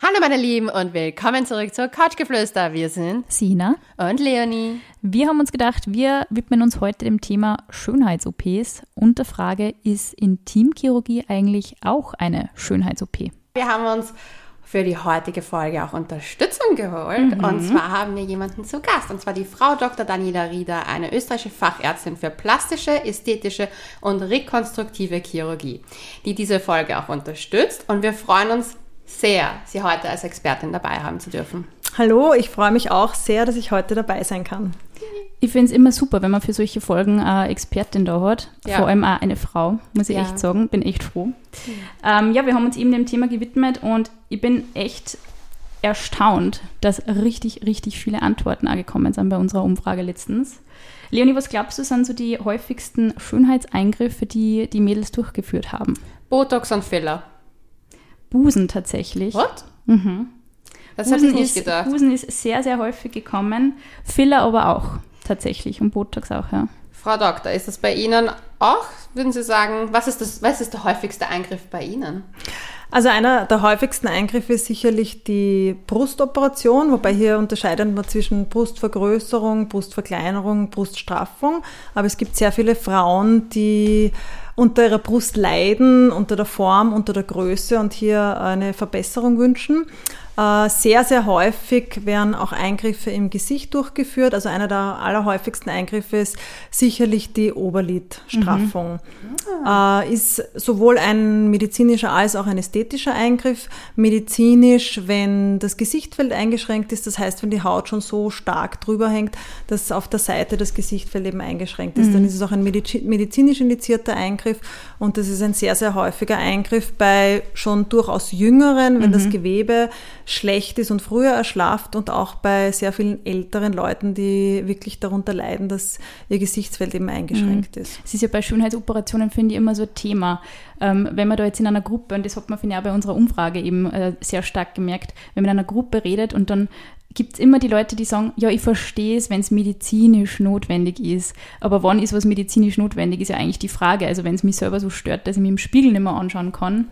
Hallo meine Lieben und willkommen zurück zur Couchgeflüster. Wir sind Sina und Leonie. Wir haben uns gedacht, wir widmen uns heute dem Thema Schönheits-OPs und der Frage, ist Intimchirurgie eigentlich auch eine Schönheits-OP? Wir haben uns für die heutige Folge auch Unterstützung geholt. Mhm. Und zwar haben wir jemanden zu Gast, und zwar die Frau Dr. Daniela Rieder, eine österreichische Fachärztin für plastische, ästhetische und rekonstruktive Chirurgie, die diese Folge auch unterstützt. Und wir freuen uns sehr, Sie heute als Expertin dabei haben zu dürfen. Hallo, ich freue mich auch sehr, dass ich heute dabei sein kann. Ich finde es immer super, wenn man für solche Folgen eine Expertin da hat. Ja. Vor allem auch eine Frau, muss ich ja. echt sagen. Bin echt froh. Ja. Ähm, ja, wir haben uns eben dem Thema gewidmet und ich bin echt erstaunt, dass richtig, richtig viele Antworten angekommen sind bei unserer Umfrage letztens. Leonie, was glaubst du, sind so die häufigsten Schönheitseingriffe, die die Mädels durchgeführt haben? Botox und Filler. Busen tatsächlich. What? Mhm. Das hätte ich nicht gedacht. Busen ist sehr, sehr häufig gekommen. Filler aber auch tatsächlich und Botox auch, ja. Frau Doktor, ist das bei Ihnen auch, würden Sie sagen, was ist, das, was ist der häufigste Eingriff bei Ihnen? Also einer der häufigsten Eingriffe ist sicherlich die Brustoperation, wobei hier unterscheidet man zwischen Brustvergrößerung, Brustverkleinerung, Bruststraffung. Aber es gibt sehr viele Frauen, die unter ihrer Brust leiden, unter der Form, unter der Größe und hier eine Verbesserung wünschen. Äh, sehr, sehr häufig werden auch Eingriffe im Gesicht durchgeführt. Also einer der allerhäufigsten Eingriffe ist sicherlich die Oberlidstraffung. Mhm. Ah. Ist sowohl ein medizinischer als auch ein ästhetischer Eingriff. Medizinisch, wenn das Gesichtfeld eingeschränkt ist, das heißt, wenn die Haut schon so stark drüber hängt, dass auf der Seite das Gesichtfeld eben eingeschränkt ist, mhm. dann ist es auch ein medizinisch indizierter Eingriff und das ist ein sehr, sehr häufiger Eingriff bei schon durchaus Jüngeren, wenn mhm. das Gewebe schlecht ist und früher erschlafft und auch bei sehr vielen älteren Leuten, die wirklich darunter leiden, dass ihr Gesichtsfeld eben eingeschränkt mhm. ist. Es ist ja bei Schönheitsoperationen, finde ich, immer so ein Thema. Ähm, wenn man da jetzt in einer Gruppe, und das hat man, finde auch bei unserer Umfrage eben äh, sehr stark gemerkt, wenn man in einer Gruppe redet und dann gibt es immer die Leute, die sagen, ja, ich verstehe es, wenn es medizinisch notwendig ist. Aber wann ist was medizinisch notwendig, ist ja eigentlich die Frage. Also wenn es mich selber so stört, dass ich mich im Spiegel nicht mehr anschauen kann,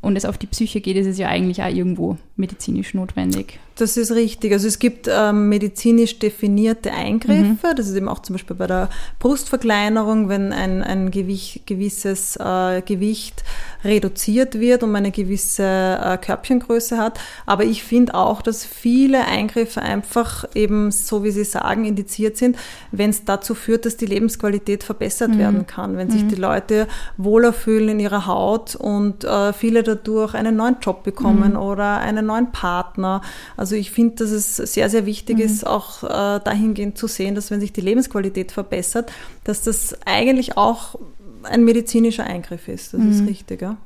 und es auf die Psyche geht, ist es ja eigentlich auch irgendwo medizinisch notwendig. Das ist richtig. Also es gibt ähm, medizinisch definierte Eingriffe. Mhm. Das ist eben auch zum Beispiel bei der Brustverkleinerung, wenn ein, ein Gewicht, gewisses äh, Gewicht reduziert wird und man eine gewisse äh, Körbchengröße hat. Aber ich finde auch, dass viele Eingriffe einfach eben, so wie Sie sagen, indiziert sind, wenn es dazu führt, dass die Lebensqualität verbessert mhm. werden kann. Wenn sich mhm. die Leute wohler fühlen in ihrer Haut und äh, viele dadurch einen neuen Job bekommen mhm. oder einen neuen Partner. Also also ich finde, dass es sehr, sehr wichtig mhm. ist, auch äh, dahingehend zu sehen, dass wenn sich die Lebensqualität verbessert, dass das eigentlich auch ein medizinischer Eingriff ist. Das mhm. ist richtig, ja.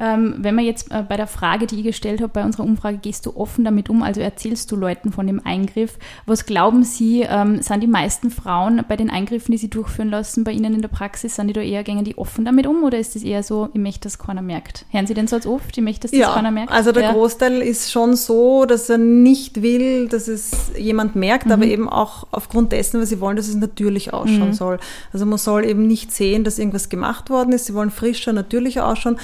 Ähm, wenn man jetzt äh, bei der Frage, die ich gestellt habe, bei unserer Umfrage, gehst du offen damit um, also erzählst du Leuten von dem Eingriff. Was glauben Sie, ähm, sind die meisten Frauen bei den Eingriffen, die sie durchführen lassen, bei Ihnen in der Praxis, sind die da eher, gängen die offen damit um oder ist es eher so, ich möchte, dass keiner merkt? Hören Sie denn so als oft, ich möchte, dass das ja, keiner merkt? also der ja. Großteil ist schon so, dass er nicht will, dass es jemand merkt, mhm. aber eben auch aufgrund dessen, weil sie wollen, dass es natürlich ausschauen mhm. soll. Also man soll eben nicht sehen, dass irgendwas gemacht worden ist, sie wollen frischer, natürlicher ausschauen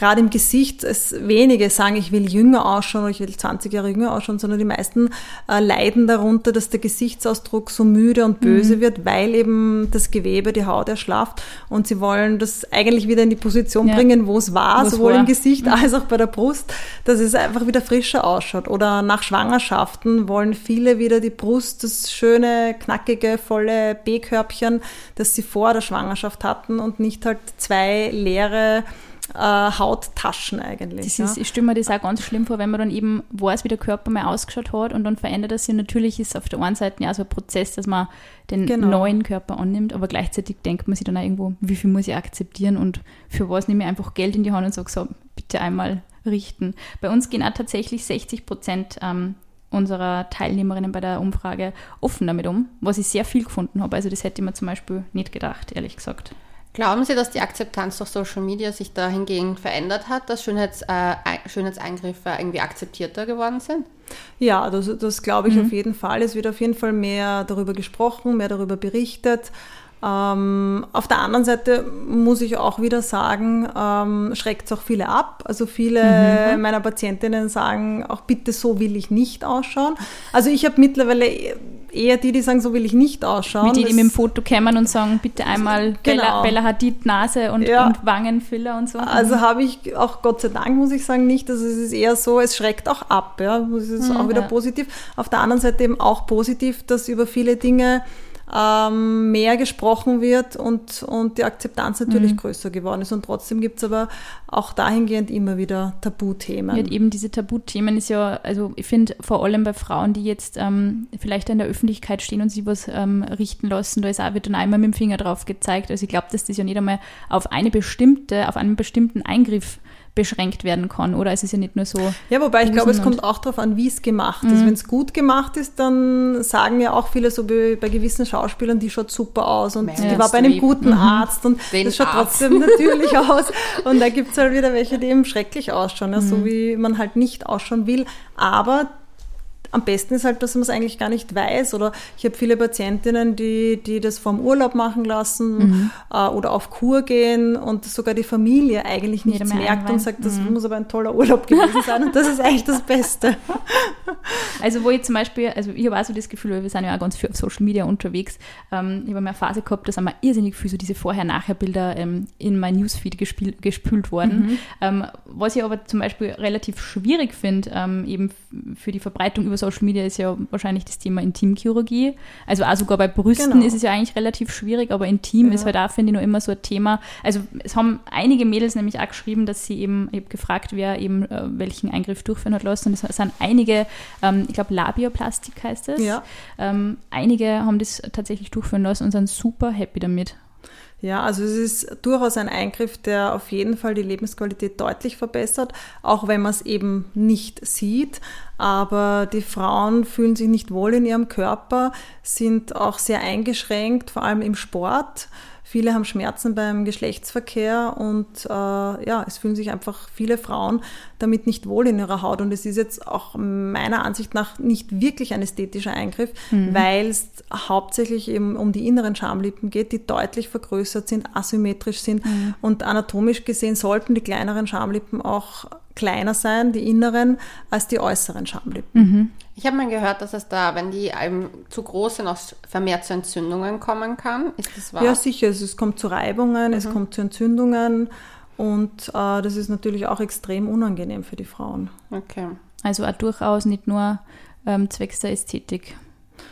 gerade im Gesicht, es wenige sagen, ich will jünger ausschauen oder ich will 20 Jahre jünger ausschauen, sondern die meisten äh, leiden darunter, dass der Gesichtsausdruck so müde und böse mhm. wird, weil eben das Gewebe, die Haut erschlafft und sie wollen das eigentlich wieder in die Position ja. bringen, wo es war, Wo's sowohl war. im Gesicht mhm. als auch bei der Brust, dass es einfach wieder frischer ausschaut. Oder nach Schwangerschaften wollen viele wieder die Brust, das schöne, knackige, volle B-Körbchen, das sie vor der Schwangerschaft hatten und nicht halt zwei leere Hauttaschen eigentlich. Ist, ja. Ich stelle mir das auch ganz schlimm vor, wenn man dann eben weiß, wie der Körper mal ausgeschaut hat und dann verändert er sich. Natürlich ist auf der einen Seite ja so ein Prozess, dass man den genau. neuen Körper annimmt, aber gleichzeitig denkt man sich dann auch irgendwo, wie viel muss ich akzeptieren und für was nehme ich einfach Geld in die Hand und sage so, bitte einmal richten. Bei uns gehen auch tatsächlich 60 Prozent ähm, unserer Teilnehmerinnen bei der Umfrage offen damit um, was ich sehr viel gefunden habe. Also das hätte ich mir zum Beispiel nicht gedacht, ehrlich gesagt. Glauben Sie, dass die Akzeptanz durch Social Media sich dahingehend verändert hat, dass Schönheits, äh, Schönheitseingriffe irgendwie akzeptierter geworden sind? Ja, das, das glaube ich mhm. auf jeden Fall. Es wird auf jeden Fall mehr darüber gesprochen, mehr darüber berichtet. Ähm, auf der anderen Seite muss ich auch wieder sagen, ähm, schreckt es auch viele ab. Also viele mhm. meiner Patientinnen sagen auch, bitte so will ich nicht ausschauen. Also ich habe mittlerweile eher die, die sagen, so will ich nicht ausschauen. Mit die, die mit dem Foto kämen und sagen, bitte einmal genau. Bella, Bella Hadid Nase und, ja. und Wangenfiller und so. Also mhm. habe ich auch Gott sei Dank, muss ich sagen, nicht. Also es ist eher so, es schreckt auch ab. Ja, das ist mhm, auch wieder ja. positiv. Auf der anderen Seite eben auch positiv, dass über viele Dinge ähm, mehr gesprochen wird und, und die Akzeptanz natürlich mhm. größer geworden ist. Und trotzdem gibt es aber auch dahingehend immer wieder Tabuthemen. Ja, eben diese Tabuthemen ist ja, also ich finde vor allem bei Frauen, die jetzt ähm, vielleicht in der Öffentlichkeit stehen und sich was ähm, richten lassen, da ist auch, wird dann einmal mit dem Finger drauf gezeigt. Also ich glaube, dass das ja nicht einmal auf eine bestimmte, auf einen bestimmten Eingriff beschränkt werden kann, oder? Es ist ja nicht nur so. Ja, wobei ich glaube, es kommt auch darauf an, wie es gemacht ist. Mhm. Wenn es gut gemacht ist, dann sagen ja auch viele so bei, bei gewissen Schauspielern, die schaut super aus und ja, die war bei einem guten mhm. Arzt und Den das schaut Arzt. trotzdem natürlich aus. Und da gibt es halt wieder welche, die eben schrecklich ausschauen, ja, mhm. so wie man halt nicht ausschauen will. Aber am besten ist halt, dass man es eigentlich gar nicht weiß. Oder ich habe viele Patientinnen, die, die das vom Urlaub machen lassen mhm. äh, oder auf Kur gehen und sogar die Familie eigentlich nichts merkt einweihen. und sagt, das mhm. muss aber ein toller Urlaub gewesen sein. Und das ist eigentlich das Beste. Also wo ich zum Beispiel, also ich habe auch so das Gefühl, weil wir sind ja auch ganz viel auf Social Media unterwegs. Ähm, ich habe eine Phase gehabt, da sind mir irrsinnig viel so diese Vorher-Nachher-Bilder ähm, in mein Newsfeed gespült worden. Mhm. Ähm, was ich aber zum Beispiel relativ schwierig finde, ähm, eben für die Verbreitung über Social Media ist ja wahrscheinlich das Thema Intimchirurgie. Also auch sogar bei Brüsten genau. ist es ja eigentlich relativ schwierig, aber Intim ja. ist halt auch, finde ich, noch immer so ein Thema. Also es haben einige Mädels nämlich auch geschrieben, dass sie eben, ich habe gefragt, wer eben äh, welchen Eingriff durchführen hat lassen. Und es sind einige, ähm, ich glaube Labioplastik heißt es. Ja. Ähm, einige haben das tatsächlich durchführen lassen und sind super happy damit. Ja, also es ist durchaus ein Eingriff, der auf jeden Fall die Lebensqualität deutlich verbessert, auch wenn man es eben nicht sieht. Aber die Frauen fühlen sich nicht wohl in ihrem Körper, sind auch sehr eingeschränkt, vor allem im Sport. Viele haben Schmerzen beim Geschlechtsverkehr und äh, ja, es fühlen sich einfach viele Frauen damit nicht wohl in ihrer Haut. Und es ist jetzt auch meiner Ansicht nach nicht wirklich ein ästhetischer Eingriff, mhm. weil es hauptsächlich eben um die inneren Schamlippen geht, die deutlich vergrößert sind, asymmetrisch sind. Mhm. Und anatomisch gesehen sollten die kleineren Schamlippen auch kleiner sein, die inneren, als die äußeren Schamlippen. Mhm. Ich habe mal gehört, dass es da, wenn die ähm, zu groß sind, auch vermehrt zu Entzündungen kommen kann. Ist das wahr? Ja, sicher. Also es kommt zu Reibungen, mhm. es kommt zu Entzündungen und äh, das ist natürlich auch extrem unangenehm für die Frauen. Okay. Also auch durchaus nicht nur ähm, zwecks der Ästhetik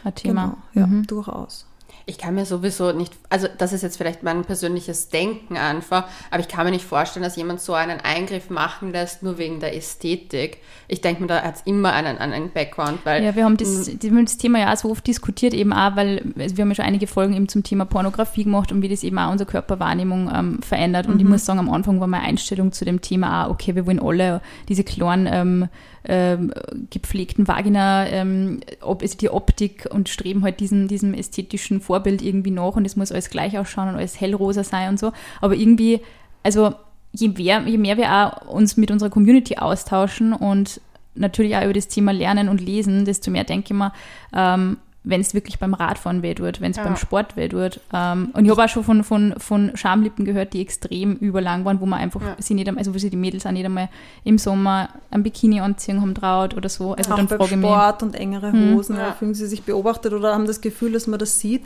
ein Thema. Genau, ja, mhm. durchaus. Ich kann mir sowieso nicht, also das ist jetzt vielleicht mein persönliches Denken einfach, aber ich kann mir nicht vorstellen, dass jemand so einen Eingriff machen lässt, nur wegen der Ästhetik. Ich denke mir, da hat es immer einen, einen Background, weil... Ja, wir haben das, das Thema ja auch so oft diskutiert, eben auch, weil also wir haben ja schon einige Folgen eben zum Thema Pornografie gemacht und wie das eben auch unsere Körperwahrnehmung ähm, verändert. Und mhm. ich muss sagen, am Anfang war meine Einstellung zu dem Thema auch, okay, wir wollen alle diese kleinen ähm, ähm, gepflegten Vagina, ähm, ob, also die Optik und streben halt diesen, diesem ästhetischen Vorbild irgendwie nach und es muss alles gleich ausschauen und alles hellrosa sein und so. Aber irgendwie, also je mehr, je mehr wir auch uns mit unserer Community austauschen und natürlich auch über das Thema Lernen und Lesen, desto mehr denke ich mir, ähm, wenn es wirklich beim Radfahren weh tut, wenn es ja. beim Sport weh tut. Ähm, und ich habe auch schon von, von, von Schamlippen gehört, die extrem überlang waren, wo man einfach ja. sie nicht, also wo sie die Mädels auch nicht einmal im Sommer ein Bikini anziehen haben traut oder so. Also auch dann beim Sport und engere hm. Hosen, hm. ja. fühlen sie sich beobachtet oder haben das Gefühl, dass man das sieht.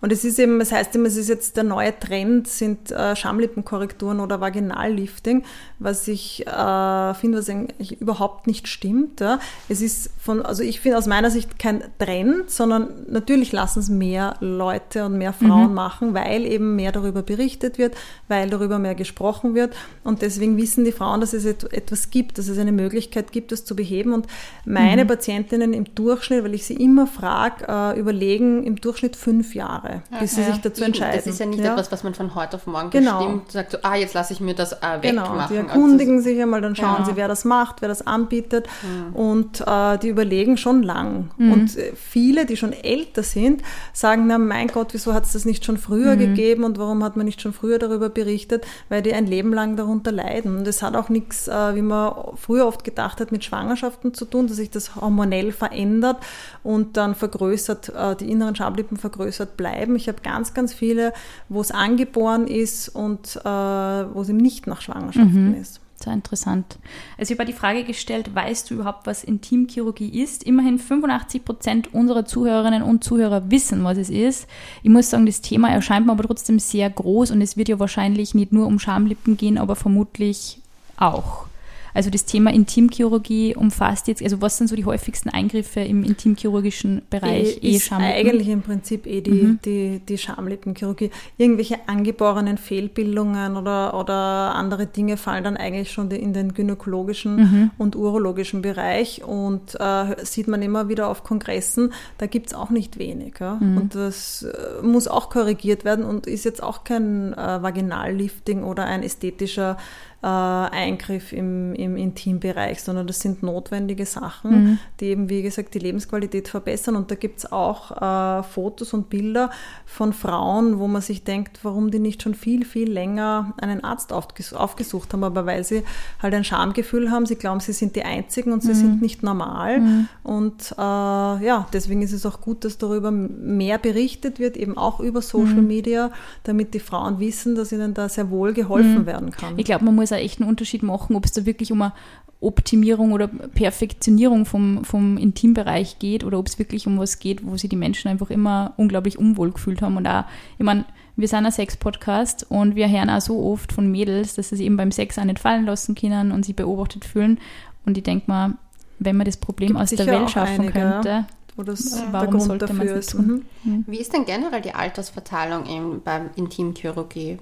Und es ist eben, das heißt immer, es ist jetzt der neue Trend, sind äh, Schamlippenkorrekturen oder Vaginallifting, was ich äh, finde, was eigentlich überhaupt nicht stimmt. Es ist von, also ich finde aus meiner Sicht kein Trend, sondern sondern natürlich lassen es mehr Leute und mehr Frauen mhm. machen, weil eben mehr darüber berichtet wird, weil darüber mehr gesprochen wird. Und deswegen wissen die Frauen, dass es etwas gibt, dass es eine Möglichkeit gibt, das zu beheben. Und meine mhm. Patientinnen im Durchschnitt, weil ich sie immer frage, äh, überlegen im Durchschnitt fünf Jahre, bis ja, sie sich dazu entscheiden. Das ist ja nicht ja. etwas, was man von heute auf morgen genau. bestimmt sagt, so, ah, jetzt lasse ich mir das äh, wegmachen. Genau, die erkundigen sich einmal, dann schauen sie, wer das macht, wer das anbietet. Mhm. Und äh, die überlegen schon lang. Mhm. Und äh, viele, die schon älter sind, sagen, na mein Gott, wieso hat es das nicht schon früher mhm. gegeben und warum hat man nicht schon früher darüber berichtet, weil die ein Leben lang darunter leiden. Und es hat auch nichts, äh, wie man früher oft gedacht hat, mit Schwangerschaften zu tun, dass sich das hormonell verändert und dann vergrößert, äh, die inneren Schamlippen vergrößert bleiben. Ich habe ganz, ganz viele, wo es angeboren ist und äh, wo es eben nicht nach Schwangerschaften mhm. ist. Sehr interessant. Also ich habe die Frage gestellt, weißt du überhaupt, was Intimchirurgie ist? Immerhin 85 Prozent unserer Zuhörerinnen und Zuhörer wissen, was es ist. Ich muss sagen, das Thema erscheint mir aber trotzdem sehr groß und es wird ja wahrscheinlich nicht nur um Schamlippen gehen, aber vermutlich auch. Also das Thema Intimchirurgie umfasst jetzt, also was sind so die häufigsten Eingriffe im intimchirurgischen Bereich? E, ist eigentlich im Prinzip eh die, mhm. die, die Schamlippenchirurgie. Irgendwelche angeborenen Fehlbildungen oder, oder andere Dinge fallen dann eigentlich schon in den gynäkologischen mhm. und urologischen Bereich und äh, sieht man immer wieder auf Kongressen, da gibt es auch nicht wenig. Ja? Mhm. Und das äh, muss auch korrigiert werden und ist jetzt auch kein äh, Vaginallifting oder ein ästhetischer äh, Eingriff im, im Intimbereich, sondern das sind notwendige Sachen, mhm. die eben, wie gesagt, die Lebensqualität verbessern. Und da gibt es auch äh, Fotos und Bilder von Frauen, wo man sich denkt, warum die nicht schon viel, viel länger einen Arzt aufges aufgesucht haben, aber weil sie halt ein Schamgefühl haben, sie glauben, sie sind die Einzigen und sie mhm. sind nicht normal. Mhm. Und äh, ja, deswegen ist es auch gut, dass darüber mehr berichtet wird, eben auch über Social mhm. Media, damit die Frauen wissen, dass ihnen da sehr wohl geholfen mhm. werden kann. Ich glaube, man muss auch echt einen Unterschied machen, ob es da wirklich um eine Optimierung oder Perfektionierung vom, vom Intimbereich geht oder ob es wirklich um was geht, wo sich die Menschen einfach immer unglaublich unwohl gefühlt haben. Und auch, ich meine, wir sind ein Sex-Podcast und wir hören auch so oft von Mädels, dass sie sich eben beim Sex auch nicht fallen lassen können und sich beobachtet fühlen. Und ich denke mal, wenn man das Problem Gibt aus der Welt schaffen einige, könnte, wo das ja. warum sollte man es tun? Mhm. Wie ist denn generell die Altersverteilung in, beim Intimchirurgie?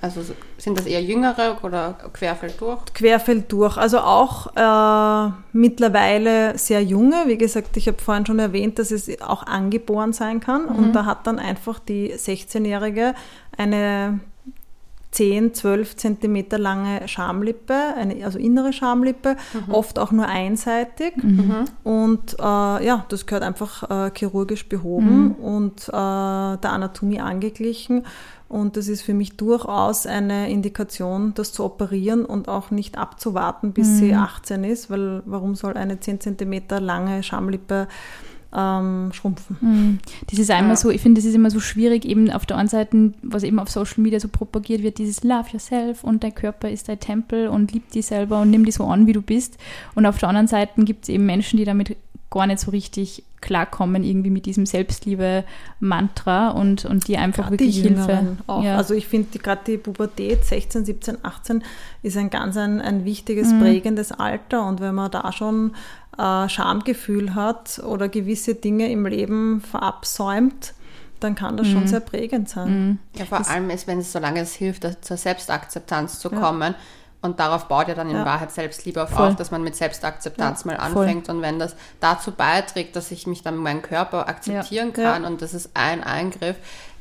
Also sind das eher jüngere oder querfeld durch? Querfeld durch. Also auch äh, mittlerweile sehr junge. Wie gesagt, ich habe vorhin schon erwähnt, dass es auch angeboren sein kann. Mhm. Und da hat dann einfach die 16-Jährige eine 10, 12 Zentimeter lange Schamlippe, eine, also innere Schamlippe, mhm. oft auch nur einseitig. Mhm. Und äh, ja, das gehört einfach äh, chirurgisch behoben mhm. und äh, der Anatomie angeglichen. Und das ist für mich durchaus eine Indikation, das zu operieren und auch nicht abzuwarten, bis mhm. sie 18 ist, weil warum soll eine 10 cm lange Schamlippe ähm, schrumpfen. Mhm. Das ist einmal ja. so, ich finde, das ist immer so schwierig, eben auf der einen Seite, was eben auf Social Media so propagiert wird, dieses Love yourself und dein Körper ist dein Tempel und lieb dich selber und nimm dich so an, wie du bist. Und auf der anderen Seite gibt es eben Menschen, die damit gar nicht so richtig klarkommen, irgendwie mit diesem Selbstliebe-Mantra und, und die einfach grad wirklich die Hilfe. Auch. Ja. Also ich finde gerade die Pubertät, 16, 17, 18, ist ein ganz ein, ein wichtiges, mhm. prägendes Alter. Und wenn man da schon äh, Schamgefühl hat oder gewisse Dinge im Leben verabsäumt, dann kann das mhm. schon sehr prägend sein. Mhm. Ja, vor das allem ist, wenn es, solange es hilft, zur Selbstakzeptanz zu ja. Und darauf baut ja dann in ja. Wahrheit Selbstliebe auf, auf, dass man mit Selbstakzeptanz ja, mal anfängt. Voll. Und wenn das dazu beiträgt, dass ich mich dann meinen Körper akzeptieren ja. kann und das ist ein Eingriff,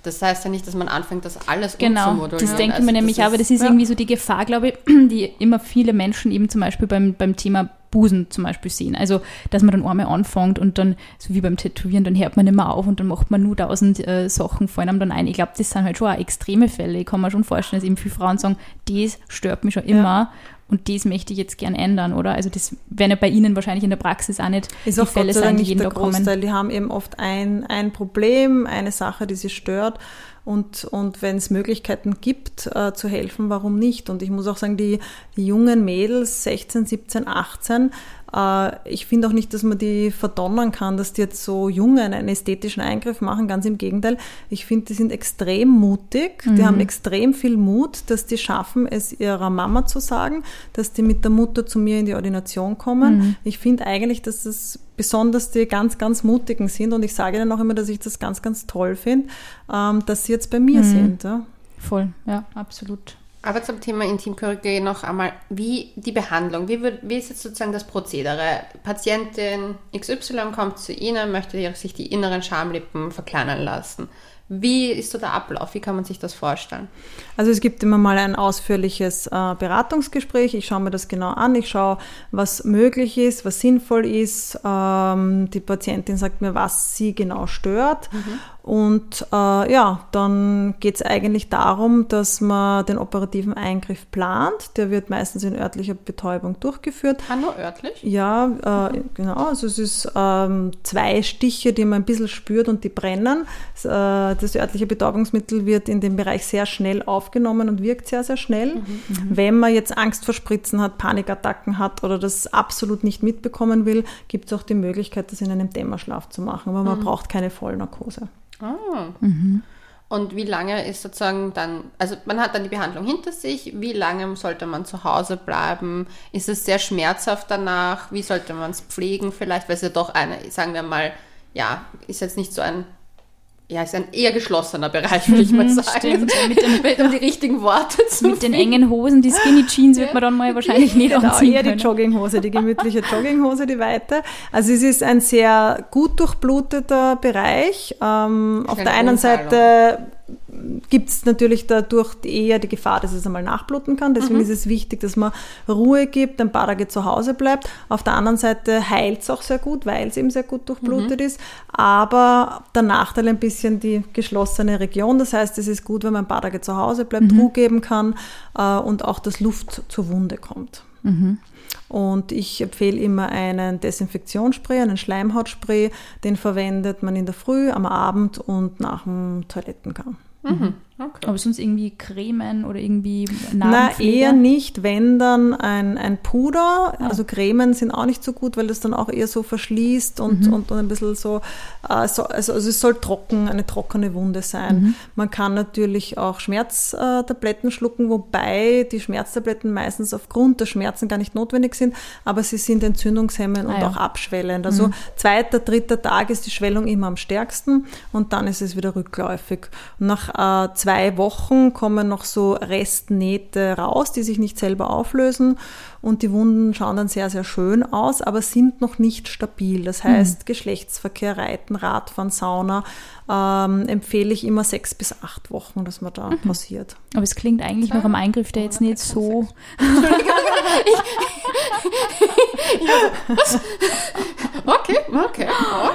das heißt ja nicht, dass man anfängt, das alles genau, umzumodulieren. Das denken also wir nämlich, aber das ist irgendwie so die Gefahr, glaube ich, die immer viele Menschen eben zum Beispiel beim, beim Thema Busen zum Beispiel sehen. Also, dass man dann einmal anfängt und dann, so wie beim Tätowieren, dann hört man nicht mehr auf und dann macht man nur tausend äh, Sachen, fallen einem dann ein. Ich glaube, das sind halt schon auch extreme Fälle. Ich kann mir schon vorstellen, dass eben viele Frauen sagen, das stört mich schon immer. Ja. Und das möchte ich jetzt gern ändern, oder? Also das wäre ja bei Ihnen wahrscheinlich in der Praxis auch nicht ist die auch Fälle sein, die jeden Tag kommen. Die haben eben oft ein, ein Problem, eine Sache, die sie stört und, und wenn es Möglichkeiten gibt, äh, zu helfen, warum nicht? Und ich muss auch sagen, die, die jungen Mädels, 16, 17, 18, äh, ich finde auch nicht, dass man die verdonnern kann, dass die jetzt so Jungen einen ästhetischen Eingriff machen. Ganz im Gegenteil. Ich finde, die sind extrem mutig. Mhm. Die haben extrem viel Mut, dass die schaffen, es ihrer Mama zu sagen, dass die mit der Mutter zu mir in die Ordination kommen. Mhm. Ich finde eigentlich, dass das besonders die ganz, ganz Mutigen sind. Und ich sage ihnen auch immer, dass ich das ganz, ganz toll finde, ähm, dass sie jetzt bei mir mhm. sind. Ja. Voll, ja, absolut. Aber zum Thema Intimchirurgie noch einmal, wie die Behandlung, wie, wird, wie ist jetzt sozusagen das Prozedere? Patientin XY kommt zu Ihnen, möchte sich die inneren Schamlippen verkleinern lassen. Wie ist so der Ablauf? Wie kann man sich das vorstellen? Also es gibt immer mal ein ausführliches äh, Beratungsgespräch. Ich schaue mir das genau an. Ich schaue, was möglich ist, was sinnvoll ist. Ähm, die Patientin sagt mir, was sie genau stört. Mhm. Und äh, ja, dann geht es eigentlich darum, dass man den operativen Eingriff plant. Der wird meistens in örtlicher Betäubung durchgeführt. Ah, nur örtlich? Ja, äh, mhm. genau. Also es ist ähm, zwei Stiche, die man ein bisschen spürt und die brennen. Äh, das örtliche Betäubungsmittel wird in dem Bereich sehr schnell aufgenommen und wirkt sehr, sehr schnell. Mhm. mhm. Wenn man jetzt Angst vor Spritzen hat, Panikattacken hat oder das absolut nicht mitbekommen will, gibt es auch die Möglichkeit, das in einem Dämmerschlaf zu machen. Aber man mhm. braucht keine Vollnarkose. Ah. Mhm. Und wie lange ist sozusagen dann, also man hat dann die Behandlung hinter sich, wie lange sollte man zu Hause bleiben? Ist es sehr schmerzhaft danach? Wie sollte man es pflegen vielleicht? Weil es ja doch eine, sagen wir mal, ja, ist jetzt nicht so ein ja, ist ein eher geschlossener Bereich, würde ich mal mhm, sagen. Stimmt. Mit den, um die richtigen Worte zu Mit finden. den engen Hosen, die Skinny Jeans wird man dann mal wahrscheinlich nicht genau, anziehen eher die Jogginghose, die gemütliche Jogginghose, die weite. Also es ist ein sehr gut durchbluteter Bereich. Ähm, auf der einen Seite gibt es natürlich dadurch eher die Gefahr, dass es einmal nachbluten kann. Deswegen mhm. ist es wichtig, dass man Ruhe gibt, ein paar Tage zu Hause bleibt. Auf der anderen Seite heilt es auch sehr gut, weil es eben sehr gut durchblutet mhm. ist. Aber der Nachteil ein bisschen die geschlossene Region. Das heißt, es ist gut, wenn man ein paar Tage zu Hause bleibt, mhm. Ruhe geben kann äh, und auch das Luft zur Wunde kommt. Mhm. Und ich empfehle immer einen Desinfektionsspray, einen Schleimhautspray. Den verwendet man in der Früh, am Abend und nach dem Toilettengang. Mhm. Okay. Aber sonst irgendwie Cremen oder irgendwie Na, eher nicht, wenn dann ein, ein Puder. Ja. Also Cremen sind auch nicht so gut, weil das dann auch eher so verschließt und, mhm. und, und ein bisschen so, äh, so also, also, es soll trocken, eine trockene Wunde sein. Mhm. Man kann natürlich auch Schmerztabletten schlucken, wobei die Schmerztabletten meistens aufgrund der Schmerzen gar nicht notwendig sind, aber sie sind entzündungshemmend ah, und ja. auch abschwellend. Also mhm. zweiter, dritter Tag ist die Schwellung immer am stärksten und dann ist es wieder rückläufig. Nach äh, zwei Wochen kommen noch so Restnähte raus, die sich nicht selber auflösen und die Wunden schauen dann sehr, sehr schön aus, aber sind noch nicht stabil. Das heißt, mhm. Geschlechtsverkehr, Reiten, Radfahren, Sauna ähm, empfehle ich immer sechs bis acht Wochen, dass man da mhm. passiert. Aber es klingt eigentlich noch am Eingriff, der jetzt nicht so. okay, okay,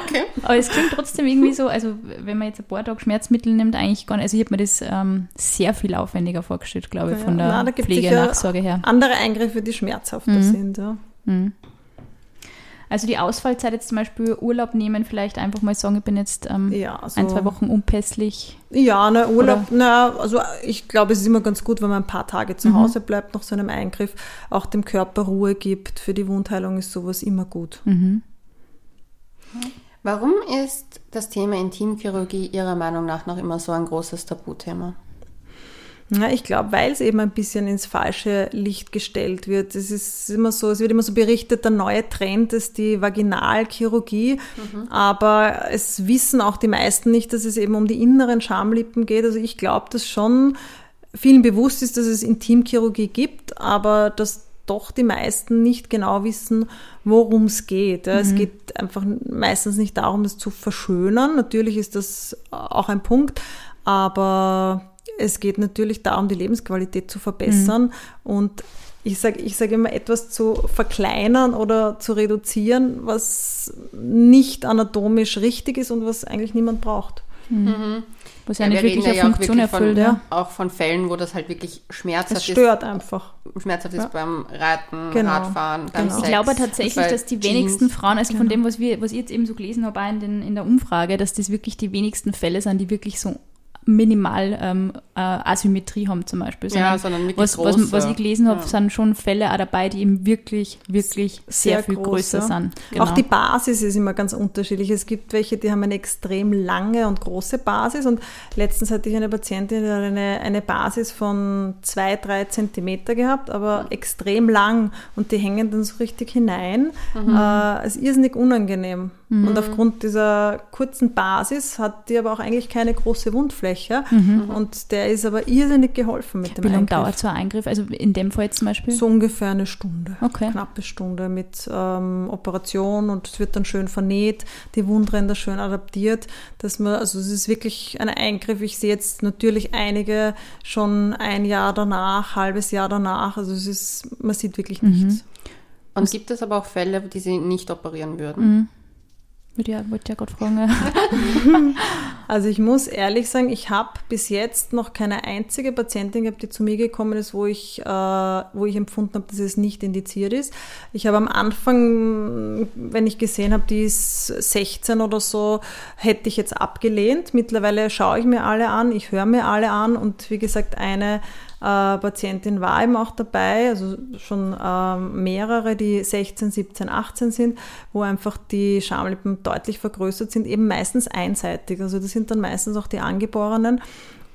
okay. Aber es klingt trotzdem irgendwie so, also wenn man jetzt ein paar Tage Schmerzmittel nimmt, eigentlich gar nicht. Also ich habe mir das ähm, sehr viel aufwendiger vorgestellt, glaube ich, von der Nein, Pflegenachsorge her. Andere Eingriffe, die schmerzhafter mhm. sind, ja. Mhm. Also die Ausfallzeit jetzt zum Beispiel Urlaub nehmen, vielleicht einfach mal sagen, ich bin jetzt ähm, ja, also ein, zwei Wochen unpässlich. Ja, ne, Urlaub, na, also ich glaube, es ist immer ganz gut, wenn man ein paar Tage zu mhm. Hause bleibt nach so einem Eingriff, auch dem Körper Ruhe gibt. Für die Wundheilung ist sowas immer gut. Mhm. Warum ist das Thema Intimchirurgie Ihrer Meinung nach noch immer so ein großes Tabuthema? Ja, ich glaube, weil es eben ein bisschen ins falsche Licht gestellt wird. Es ist immer so, es wird immer so berichtet, der neue Trend ist die Vaginalchirurgie, mhm. aber es wissen auch die meisten nicht, dass es eben um die inneren Schamlippen geht. Also ich glaube, dass schon vielen bewusst ist, dass es Intimchirurgie gibt, aber dass doch die meisten nicht genau wissen, worum es geht. Mhm. Es geht einfach meistens nicht darum, das zu verschönern. Natürlich ist das auch ein Punkt, aber es geht natürlich darum, die Lebensqualität zu verbessern mhm. und ich sage ich sag immer, etwas zu verkleinern oder zu reduzieren, was nicht anatomisch richtig ist und was eigentlich niemand braucht. Mhm. Was ja, ja nicht wirklich eine ja Funktion erfüllt. Von, ja. Auch von Fällen, wo das halt wirklich schmerzhaft es stört ist. einfach. Schmerzhaft ja. ist beim Reiten, genau. Radfahren, beim genau. Sex. Ich glaube tatsächlich, dass die wenigsten Jeans. Frauen, also genau. von dem, was, wir, was ich jetzt eben so gelesen habe, in, den, in der Umfrage, dass das wirklich die wenigsten Fälle sind, die wirklich so minimal ähm, äh, Asymmetrie haben zum Beispiel. Sondern ja, sondern wirklich was, was, was ich gelesen habe, ja. sind schon Fälle auch dabei, die eben wirklich, wirklich sehr, sehr viel groß, größer ja. sind. Genau. Auch die Basis ist immer ganz unterschiedlich. Es gibt welche, die haben eine extrem lange und große Basis und letztens hatte ich eine Patientin, die hat eine, eine Basis von zwei, drei Zentimeter gehabt, aber extrem lang und die hängen dann so richtig hinein. Mhm. Äh, ist irrsinnig unangenehm. Mhm. Und aufgrund dieser kurzen Basis hat die aber auch eigentlich keine große Wundfläche. Mhm. Und der ist aber irrsinnig geholfen mit dem Wie lange dauert so ein Eingriff? Also in dem Fall zum Beispiel? So ungefähr eine Stunde. Okay. Knappe Stunde mit ähm, Operation und es wird dann schön vernäht, die Wundränder schön adaptiert, dass man, also es ist wirklich ein Eingriff. Ich sehe jetzt natürlich einige schon ein Jahr danach, halbes Jahr danach. Also es ist, man sieht wirklich nichts. Mhm. Und gibt es aber auch Fälle, die sie nicht operieren würden? Mhm. Würde ja, wollte ja gerade fragen. also ich muss ehrlich sagen, ich habe bis jetzt noch keine einzige Patientin gehabt, die zu mir gekommen ist, wo ich, äh, wo ich empfunden habe, dass es nicht indiziert ist. Ich habe am Anfang, wenn ich gesehen habe, die ist 16 oder so, hätte ich jetzt abgelehnt. Mittlerweile schaue ich mir alle an, ich höre mir alle an und wie gesagt, eine äh, Patientin war eben auch dabei, also schon äh, mehrere, die 16, 17, 18 sind, wo einfach die Schamlippen deutlich vergrößert sind, eben meistens einseitig. Also das sind dann meistens auch die Angeborenen.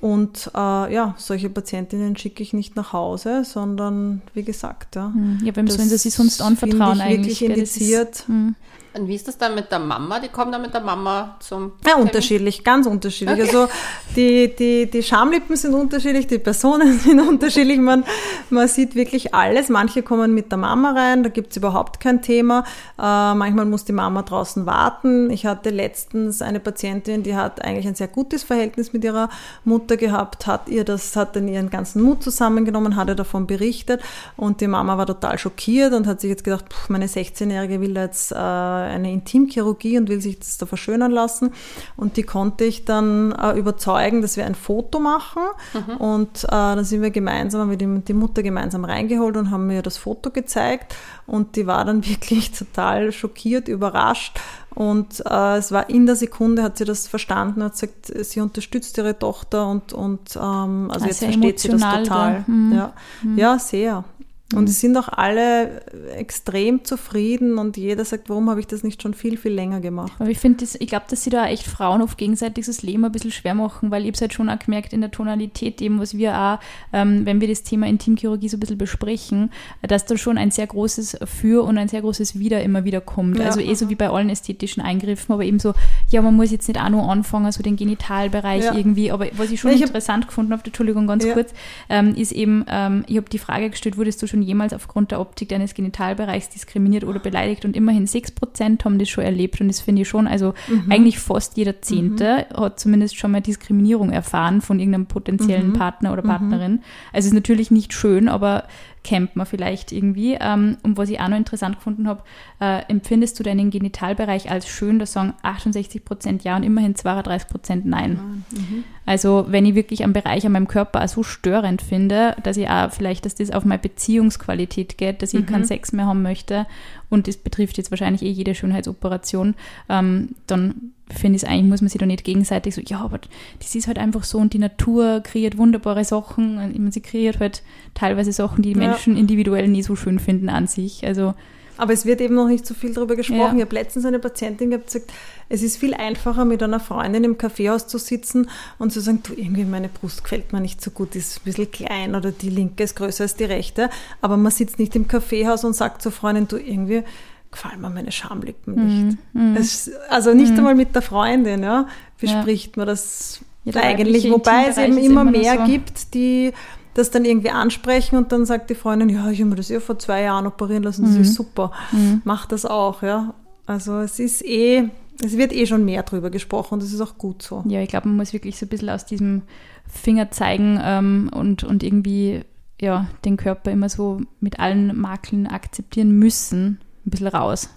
Und äh, ja, solche Patientinnen schicke ich nicht nach Hause, sondern wie gesagt, ja. Hm, ja, wem sollen sie sich sonst anvertrauen ich eigentlich? Wirklich indiziert. Ist, hm. Und wie ist das dann mit der Mama? Die kommen dann mit der Mama zum. Ja, Termin? unterschiedlich, ganz unterschiedlich. Okay. Also die, die, die Schamlippen sind unterschiedlich, die Personen sind unterschiedlich. Man, man sieht wirklich alles. Manche kommen mit der Mama rein, da gibt es überhaupt kein Thema. Äh, manchmal muss die Mama draußen warten. Ich hatte letztens eine Patientin, die hat eigentlich ein sehr gutes Verhältnis mit ihrer Mutter gehabt, hat ihr das, hat dann ihren ganzen Mut zusammengenommen, hat ihr davon berichtet und die Mama war total schockiert und hat sich jetzt gedacht, pff, meine 16-Jährige will jetzt äh, eine Intimchirurgie und will sich das da verschönern lassen. Und die konnte ich dann äh, überzeugen, dass wir ein Foto machen. Mhm. Und äh, dann sind wir gemeinsam, haben wir die, die Mutter gemeinsam reingeholt und haben mir das Foto gezeigt. Und die war dann wirklich total schockiert, überrascht. Und äh, es war in der Sekunde, hat sie das verstanden, hat gesagt, sie unterstützt ihre Tochter und, und ähm, also, also jetzt versteht sie das total. Mhm. Ja. Mhm. ja, sehr. Und mhm. sie sind auch alle extrem zufrieden und jeder sagt, warum habe ich das nicht schon viel, viel länger gemacht? Aber ich finde, ich glaube, dass sie da echt Frauen auf gegenseitiges Leben ein bisschen schwer machen, weil ich habe es halt schon auch gemerkt in der Tonalität, eben was wir auch, ähm, wenn wir das Thema Intimchirurgie so ein bisschen besprechen, dass da schon ein sehr großes Für und ein sehr großes Wider immer wieder kommt. Ja. Also eh so wie bei allen ästhetischen Eingriffen, aber eben so, ja, man muss jetzt nicht auch nur anfangen, so den Genitalbereich ja. irgendwie. Aber was ich schon ich interessant gefunden habe, Entschuldigung, ganz ja. kurz, ähm, ist eben, ähm, ich habe die Frage gestellt, wurdest du schon schon jemals aufgrund der Optik deines Genitalbereichs diskriminiert oder beleidigt und immerhin 6% haben das schon erlebt und das finde ich schon, also mhm. eigentlich fast jeder Zehnte mhm. hat zumindest schon mal Diskriminierung erfahren von irgendeinem potenziellen mhm. Partner oder mhm. Partnerin. Also es ist natürlich nicht schön, aber kennt man vielleicht irgendwie. Ähm, und was ich auch noch interessant gefunden habe, äh, empfindest du deinen Genitalbereich als schön? Da sagen 68 Prozent ja und immerhin 32 Prozent nein. Mhm. Also wenn ich wirklich einen Bereich an meinem Körper auch so störend finde, dass ich auch vielleicht, dass das auf meine Beziehungsqualität geht, dass ich mhm. keinen Sex mehr haben möchte und das betrifft jetzt wahrscheinlich eh jede Schönheitsoperation, ähm, dann finde ich es eigentlich, muss man sich da nicht gegenseitig so, ja, aber das ist halt einfach so und die Natur kreiert wunderbare Sachen und sie kreiert halt teilweise Sachen, die die ja. Menschen individuell nie so schön finden an sich. Also aber es wird eben noch nicht so viel darüber gesprochen. Ja. Ich habe letztens eine Patientin gehabt, gesagt, es ist viel einfacher, mit einer Freundin im Kaffeehaus zu sitzen und zu sagen, du, irgendwie meine Brust gefällt mir nicht so gut, die ist ein bisschen klein oder die linke ist größer als die rechte. Aber man sitzt nicht im Kaffeehaus und sagt zur Freundin, du, irgendwie gefallen mir meine Schamlippen nicht. Mm, mm. Es, also nicht mm. einmal mit der Freundin, ja, bespricht ja. man das ja, eigentlich. Wobei es eben immer mehr so. gibt, die das dann irgendwie ansprechen und dann sagt die Freundin, ja, ich habe mir das ja vor zwei Jahren operieren lassen, das mhm. ist super, mhm. mach das auch, ja. Also es ist eh, es wird eh schon mehr drüber gesprochen und das ist auch gut so. Ja, ich glaube, man muss wirklich so ein bisschen aus diesem Finger zeigen ähm, und, und irgendwie ja, den Körper immer so mit allen Makeln akzeptieren müssen, ein bisschen raus.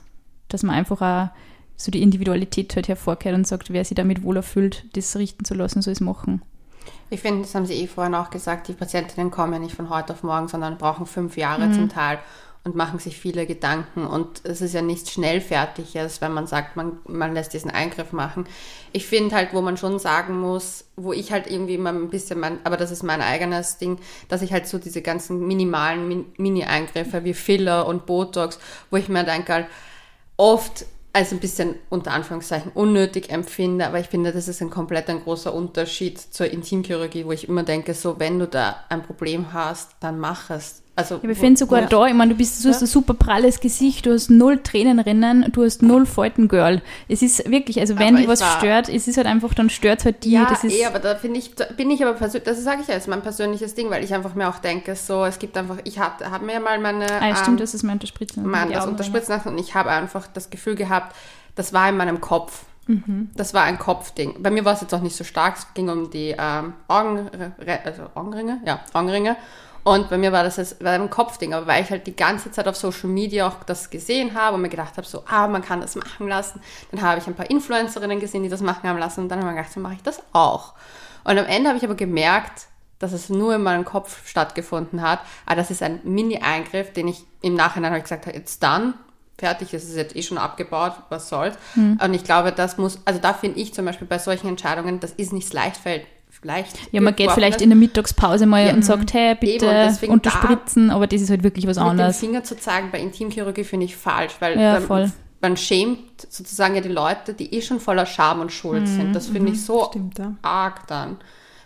Dass man einfach auch so die Individualität halt hervorkehrt und sagt, wer sich damit wohl erfüllt, das richten zu lassen, soll es machen. Ich finde, das haben Sie eh vorhin auch gesagt, die Patientinnen kommen ja nicht von heute auf morgen, sondern brauchen fünf Jahre mhm. zum Teil und machen sich viele Gedanken. Und es ist ja nichts Schnellfertiges, wenn man sagt, man, man lässt diesen Eingriff machen. Ich finde halt, wo man schon sagen muss, wo ich halt irgendwie immer ein bisschen, mein, aber das ist mein eigenes Ding, dass ich halt so diese ganzen minimalen Mini-Eingriffe wie Filler und Botox, wo ich mir denke, halt, oft als ein bisschen unter Anführungszeichen unnötig empfinde, aber ich finde, das ist ein komplett ein großer Unterschied zur Intimchirurgie, wo ich immer denke, so wenn du da ein Problem hast, dann mach es. Also, ja, ich finde sogar ja. da, ich meine, du bist, du hast ein super pralles Gesicht, du hast null Tränenrinnen, du hast null Falten-Girl. Es ist wirklich, also wenn dich was stört, es ist halt einfach, dann stört es halt die. Ja, das ist eh, aber da finde ich, da bin ich aber persönlich, das sage ich ja, ist mein persönliches Ding, weil ich einfach mir auch denke, so, es gibt einfach, ich habe hab mir ja mal meine. Ah, ja, stimmt, ähm, das ist mein Unterspritzen. Mein, das Unterspritzen und ich habe einfach das Gefühl gehabt, das war in meinem Kopf. Mhm. Das war ein Kopfding. Bei mir war es jetzt auch nicht so stark. Es ging um die ähm, Augen, also Augenringe, ja, Augenringe. Und bei mir war das jetzt, war ein Kopfding, aber weil ich halt die ganze Zeit auf Social Media auch das gesehen habe und mir gedacht habe, so, ah, man kann das machen lassen. Dann habe ich ein paar Influencerinnen gesehen, die das machen haben lassen und dann habe ich mir gedacht, so mache ich das auch. Und am Ende habe ich aber gemerkt, dass es nur in meinem Kopf stattgefunden hat. Aber das ist ein Mini-Eingriff, den ich im Nachhinein habe gesagt habe, jetzt dann, fertig, es ist jetzt eh schon abgebaut, was soll's. Mhm. Und ich glaube, das muss, also da finde ich zum Beispiel bei solchen Entscheidungen, das ist nicht leichtfällig leicht. Ja, man geht vielleicht in der Mittagspause mal ja. und sagt, hey, bitte unterspritzen, da, aber das ist halt wirklich was anderes. Mit dem Finger zu zeigen bei Intimchirurgie finde ich falsch, weil ja, man, man, schämt sozusagen ja die Leute, die eh schon voller Scham und Schuld mhm. sind. Das finde mhm. ich so Stimmt, ja. arg dann.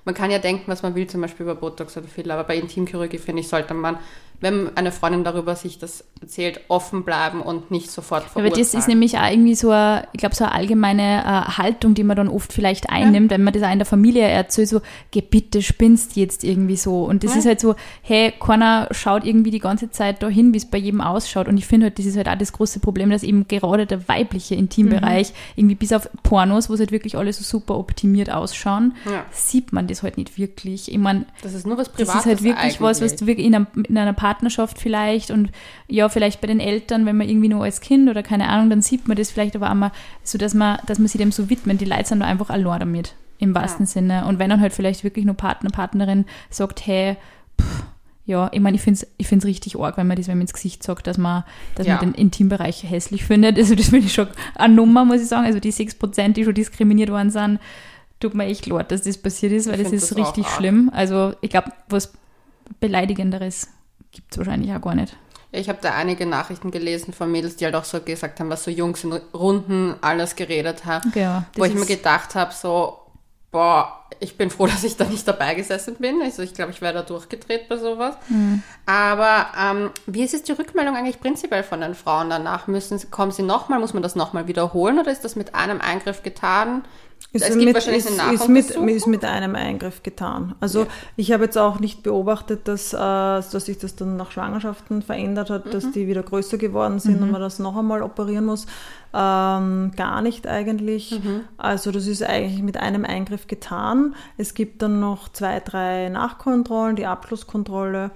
Man kann ja denken, was man will, zum Beispiel über Botox oder Filler, aber bei Intimchirurgie, finde ich, sollte man wenn eine Freundin darüber sich das erzählt, offen bleiben und nicht sofort verurteilen. Aber das ist nämlich auch irgendwie so eine, ich glaube, so eine allgemeine äh, Haltung, die man dann oft vielleicht einnimmt, ja. wenn man das auch in der Familie erzählt, so, geh bitte, spinnst jetzt irgendwie so. Und das ja. ist halt so, hey, keiner schaut irgendwie die ganze Zeit dahin, wie es bei jedem ausschaut. Und ich finde halt, das ist halt auch das große Problem, dass eben gerade der weibliche Intimbereich, mhm. irgendwie bis auf Pornos, wo es halt wirklich alle so super optimiert ausschauen, ja. sieht man das halt nicht wirklich. Ich meine, das ist nur was Privates Das ist halt wirklich eigentlich. was, was du wirklich in einer, in einer Partnerschaft vielleicht und ja, vielleicht bei den Eltern, wenn man irgendwie nur als Kind oder keine Ahnung, dann sieht man das vielleicht aber einmal so, dass man, dass man sich dem so widmet. Die Leute sind da einfach allein damit, im wahrsten ja. Sinne. Und wenn dann halt vielleicht wirklich nur Partner, Partnerin sagt, hey, pff, ja, ich meine, ich finde es ich find's richtig arg, wenn man das wenn man ins Gesicht sagt, dass man, dass ja. man den Intimbereich hässlich findet. Also das finde ich schon eine Nummer, muss ich sagen. Also die 6%, die schon diskriminiert worden sind, tut mir echt leid, dass das passiert ist, weil ich das ist das richtig schlimm. Also ich glaube, was Beleidigenderes gibt es wahrscheinlich auch gar nicht. Ich habe da einige Nachrichten gelesen von Mädels, die halt auch so gesagt haben, was so Jungs in Runden alles geredet haben. Ja, wo ich mir gedacht habe, so, boah, ich bin froh, dass ich da nicht dabei gesessen bin. Also ich glaube, ich wäre da durchgedreht bei sowas. Mhm. Aber ähm, wie ist jetzt die Rückmeldung eigentlich prinzipiell von den Frauen danach? Müssen, kommen sie nochmal, muss man das nochmal wiederholen oder ist das mit einem Eingriff getan? Ist es gibt mit, wahrscheinlich ist, ist mit, ist mit einem Eingriff getan. Also ja. ich habe jetzt auch nicht beobachtet, dass, äh, dass sich das dann nach Schwangerschaften verändert hat, mhm. dass die wieder größer geworden sind mhm. und man das noch einmal operieren muss. Ähm, gar nicht eigentlich. Mhm. Also das ist eigentlich mit einem Eingriff getan. Es gibt dann noch zwei, drei Nachkontrollen, die Abschlusskontrolle,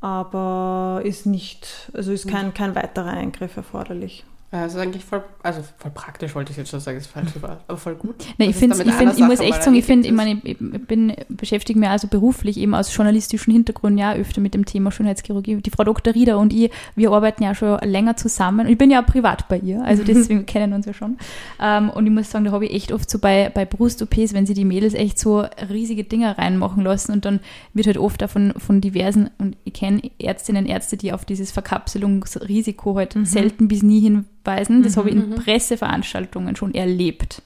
aber ist nicht, also ist kein, kein weiterer Eingriff erforderlich. Ja, das ist eigentlich voll, also voll praktisch, wollte ich jetzt schon sagen, ist falsch, aber voll gut. Nee, ich, find's, ich, find, ich muss echt sagen, ich finde, ich meine, ich bin, beschäftige mich also beruflich eben aus journalistischen Hintergrund ja öfter mit dem Thema Schönheitschirurgie. Die Frau Dr. Rieder und ich, wir arbeiten ja schon länger zusammen. Und ich bin ja privat bei ihr, also deswegen kennen uns ja schon. Ähm, und ich muss sagen, da habe ich echt oft so bei, bei Brust-OPs, wenn sie die Mädels echt so riesige Dinger reinmachen lassen und dann wird halt oft davon von diversen, und ich kenne Ärztinnen, Ärzte, die auf dieses Verkapselungsrisiko halt mhm. selten bis nie hin weisen. Das mhm, habe ich in mhm. Presseveranstaltungen schon erlebt.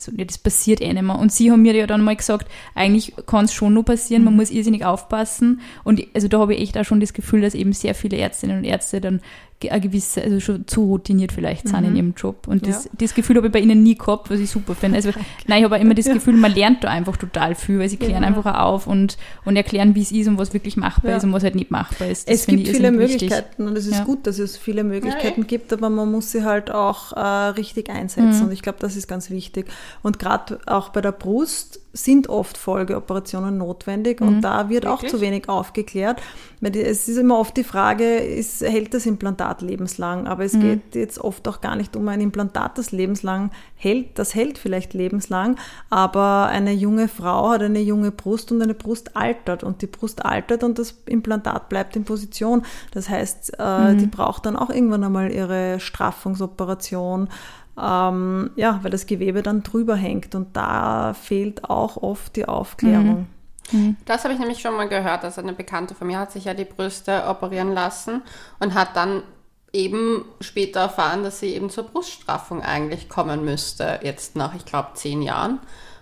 So, ja, das passiert eh nicht mehr. Und sie haben mir ja dann mal gesagt, eigentlich kann es schon nur passieren, man mhm. muss irrsinnig aufpassen. Und also da habe ich echt auch schon das Gefühl, dass eben sehr viele Ärztinnen und Ärzte dann eine gewisse, also schon zu routiniert vielleicht mhm. sind in mhm. ihrem Job. Und das, ja. das Gefühl habe ich bei ihnen nie gehabt, was ich super finde. Also, okay. nein, ich habe immer das Gefühl, man lernt da einfach total viel, weil sie klären genau. einfach auf und, und erklären, wie es ist und was wirklich machbar ja. ist und was halt nicht machbar ist. Das es gibt viele Möglichkeiten und es ist ja. gut, dass es viele Möglichkeiten gibt, aber man muss sie halt auch äh, richtig einsetzen. Mhm. Und ich glaube, das ist ganz wichtig. Und gerade auch bei der Brust sind oft Folgeoperationen notwendig mhm. und da wird Wirklich? auch zu wenig aufgeklärt. Es ist immer oft die Frage, ist, hält das Implantat lebenslang? Aber es mhm. geht jetzt oft auch gar nicht um ein Implantat, das lebenslang hält. Das hält vielleicht lebenslang, aber eine junge Frau hat eine junge Brust und eine Brust altert und die Brust altert und das Implantat bleibt in Position. Das heißt, äh, mhm. die braucht dann auch irgendwann einmal ihre Straffungsoperation ähm, ja, weil das Gewebe dann drüber hängt und da fehlt auch oft die Aufklärung. Mhm. mhm. Das habe ich nämlich schon mal gehört, dass eine Bekannte von mir hat sich ja die Brüste operieren lassen und hat dann eben später erfahren, dass sie eben zur Bruststraffung eigentlich kommen müsste, jetzt nach, ich glaube, zehn Jahren.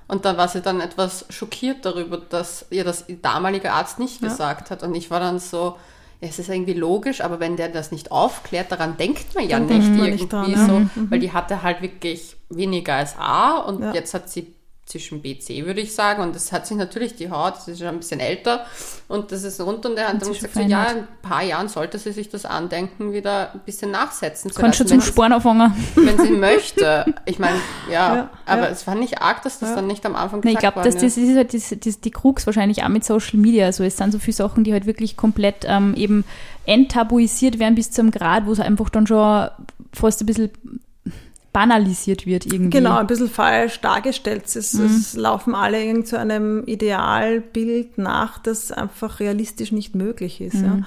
Und dann war sie dann etwas schockiert darüber, dass ihr das damalige Arzt nicht ja. gesagt hat. Und ich war dann so, es ist irgendwie logisch, aber wenn der das nicht aufklärt, daran denkt man ja Dann nicht irgendwie nicht dran, ja. so, Mhm. weil die hatte halt wirklich weniger als A und Ja. jetzt hat sie zwischen B, C, würde ich sagen. Und das hat sich natürlich die Haut, das ist schon ein bisschen älter und das ist rund und er hat dann gesagt, so, ja, in ein paar Jahren sollte sie sich das Andenken wieder ein bisschen nachsetzen zu Kannst schon zum Sparen anfangen. wenn sie möchte. Ich meine, ja, Ja, aber ja. es war nicht arg, dass das dann nicht am Anfang Nee, ich gesagt glaube, dass das ist halt das, das, die Krux wahrscheinlich auch mit Social Media. Also es sind so viele Sachen, die halt wirklich komplett ähm, eben enttabuisiert werden bis zum Grad, wo es einfach dann schon fast ein bisschen banalisiert wird irgendwie. Genau, ein bisschen falsch dargestellt. Es, Mhm. es laufen alle irgend zu einem Idealbild nach, das einfach realistisch nicht möglich ist. Mhm. Ja.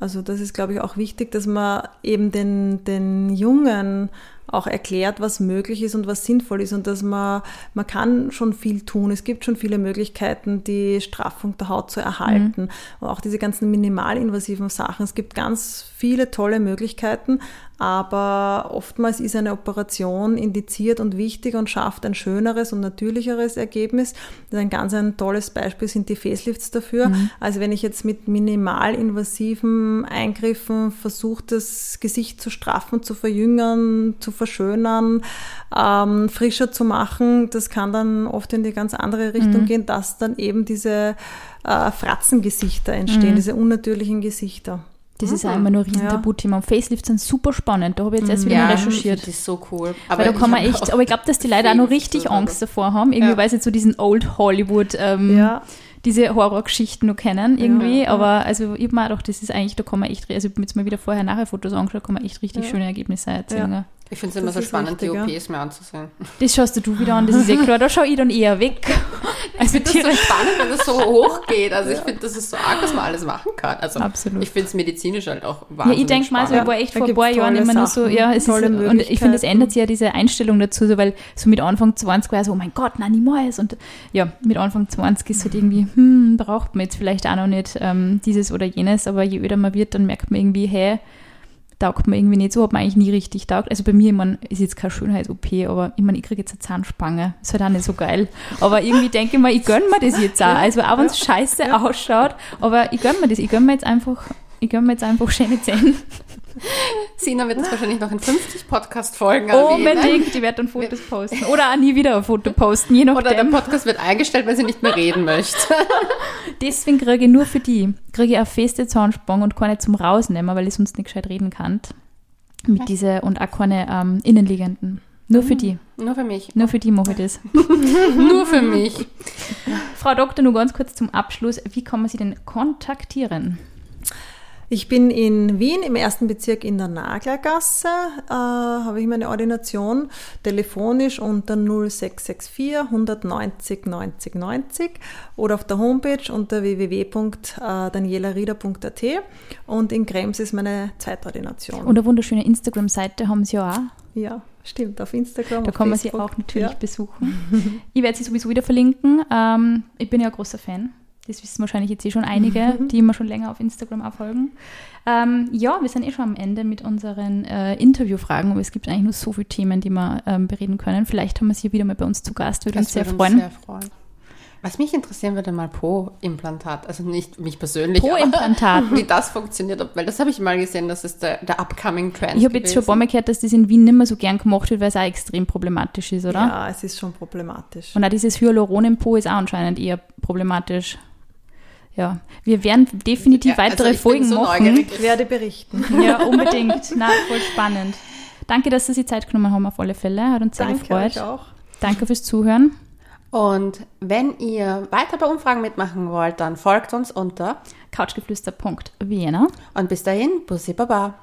Also das ist, glaube ich, auch wichtig, dass man eben den, den Jungen auch erklärt, was möglich ist und was sinnvoll ist und dass man, man kann schon viel tun. Es gibt schon viele Möglichkeiten, die Straffung der Haut zu erhalten. Und auch diese ganzen minimalinvasiven Sachen. Es gibt ganz viele tolle Möglichkeiten, aber oftmals ist eine Operation indiziert und wichtig und schafft ein schöneres und natürlicheres Ergebnis. Das ist ein ganz ein tolles Beispiel sind die Facelifts dafür. Also wenn ich jetzt mit minimalinvasiven Eingriffen versuche, das Gesicht zu straffen, zu verjüngern, zu verschönern, ähm, frischer zu machen, das kann dann oft in die ganz andere Richtung gehen, dass dann eben diese äh, Fratzengesichter entstehen, diese unnatürlichen Gesichter. Das ist auch immer nur ein riesen Ja. Tabuthema. Und Facelifts sind super spannend. Da habe ich jetzt erst wieder Ja, recherchiert. Das ist so cool. Weil da kann man echt, aber ich glaube, dass die Leute auch noch richtig. Angst davor haben, irgendwie, Ja. weil sie so diesen Old Hollywood, ähm, Ja. diese Horrorgeschichten noch kennen, irgendwie. Ja. Aber also ich habe mir auch gedacht, das ist eigentlich, da kann man echt, also ich habe mir jetzt mal wieder vorher nachher Fotos angeschaut, kann man echt richtig schöne Ergebnisse erzählen. Ja. Ja. Ich finde es immer Das so spannend, wichtig, ja. die OPs mir anzusehen. Das schaust du wieder an, das ist eh klar, da schaue ich dann eher weg. Also Das ist so spannend, wenn das so hoch geht. Also ich finde, das ist so arg, was man alles machen kann. Also Absolut. ich finde es medizinisch halt auch Ja, wahnsinnig ich denke mal, so, ich spannend. war echt Da vor ein paar Jahren immer nur so, ja, es tolle ist, und ich finde, es ändert sich ja diese Einstellung dazu, so, weil so mit Anfang 20 war so, oh mein Gott, nein, niemals. Und ja, mit Anfang 20 ist halt irgendwie, hm, braucht man jetzt vielleicht auch noch nicht ähm, dieses oder jenes, aber je öder man wird, dann merkt man irgendwie, hä, taugt man irgendwie nicht so, hat man eigentlich nie richtig taugt. Also bei mir, ich mein, ist jetzt keine Schönheits-OP, aber ich meine, ich kriege jetzt eine Zahnspange. Ist halt auch nicht so geil. Aber irgendwie denke ich mir, ich gönne mir das jetzt auch. Also auch wenn es scheiße ausschaut, aber ich gönne mir das. Ich gönne mir jetzt einfach, ich gönne mir jetzt einfach schöne Zähne. Sina wird das wahrscheinlich noch in 50 Podcast-Folgen erwähnen. Unbedingt, die wird dann Fotos posten. Oder auch nie wieder ein Foto posten, je Oder der nachdem. Podcast wird eingestellt, weil sie nicht mehr reden möchte. Deswegen kriege ich nur für die, kriege ich eine feste Zahnspange und keine zum Rausnehmen, weil ich sonst nicht gescheit reden kann. Mit diese und auch keine ähm, innenliegenden. Nur für die. Nur für mich. Nur für die mache ich das. Nur für mich. Frau Doktor, nur ganz kurz zum Abschluss. Wie kann man Sie denn kontaktieren? Ich bin in Wien im ersten Bezirk in der Naglergasse, äh, habe ich meine Ordination telefonisch unter 0664 190 90 90 oder auf der Homepage unter www.danielarieder.at und in Krems ist meine Zweitordination. Und eine wunderschöne Instagram-Seite haben Sie ja auch. ja, stimmt, auf Instagram. Da auf kann man sie Facebook. auch natürlich Ja. besuchen. Ich werde sie sowieso wieder verlinken. Ähm, ich bin ja ein großer Fan. Das wissen wahrscheinlich jetzt eh schon einige, die immer schon länger auf Instagram abfolgen. Ähm, ja, wir sind eh schon am Ende mit unseren äh, Interviewfragen, aber es gibt eigentlich nur so viele Themen, die wir ähm, bereden können. Vielleicht haben wir sie wieder mal bei uns zu Gast, würde uns sehr würde freuen. sehr freuen. Was mich interessieren würde, mal Po-Implantat. Also nicht mich persönlich, Po-Implantat. aber wie das funktioniert. Weil das habe ich mal gesehen, das ist der, der upcoming Trend Ich habe jetzt schon ein paar Mal gehört, dass das in Wien nicht mehr so gern gemacht wird, weil es auch extrem problematisch ist, oder? Ja, es ist schon problematisch. Und auch dieses Hyaluron im Po ist auch anscheinend eher problematisch. Ja, wir werden definitiv Ja, also weitere bin Folgen so machen. neugierig. Ich werde berichten. Ja, unbedingt. Na, voll spannend. Danke, dass Sie sich Zeit genommen haben auf alle Fälle. Hat uns sehr Danke gefreut. euch auch. Danke fürs Zuhören. Und wenn ihr weiter bei Umfragen mitmachen wollt, dann folgt uns unter. Couchgeflüster.vienna. Und bis dahin, Bussi Baba.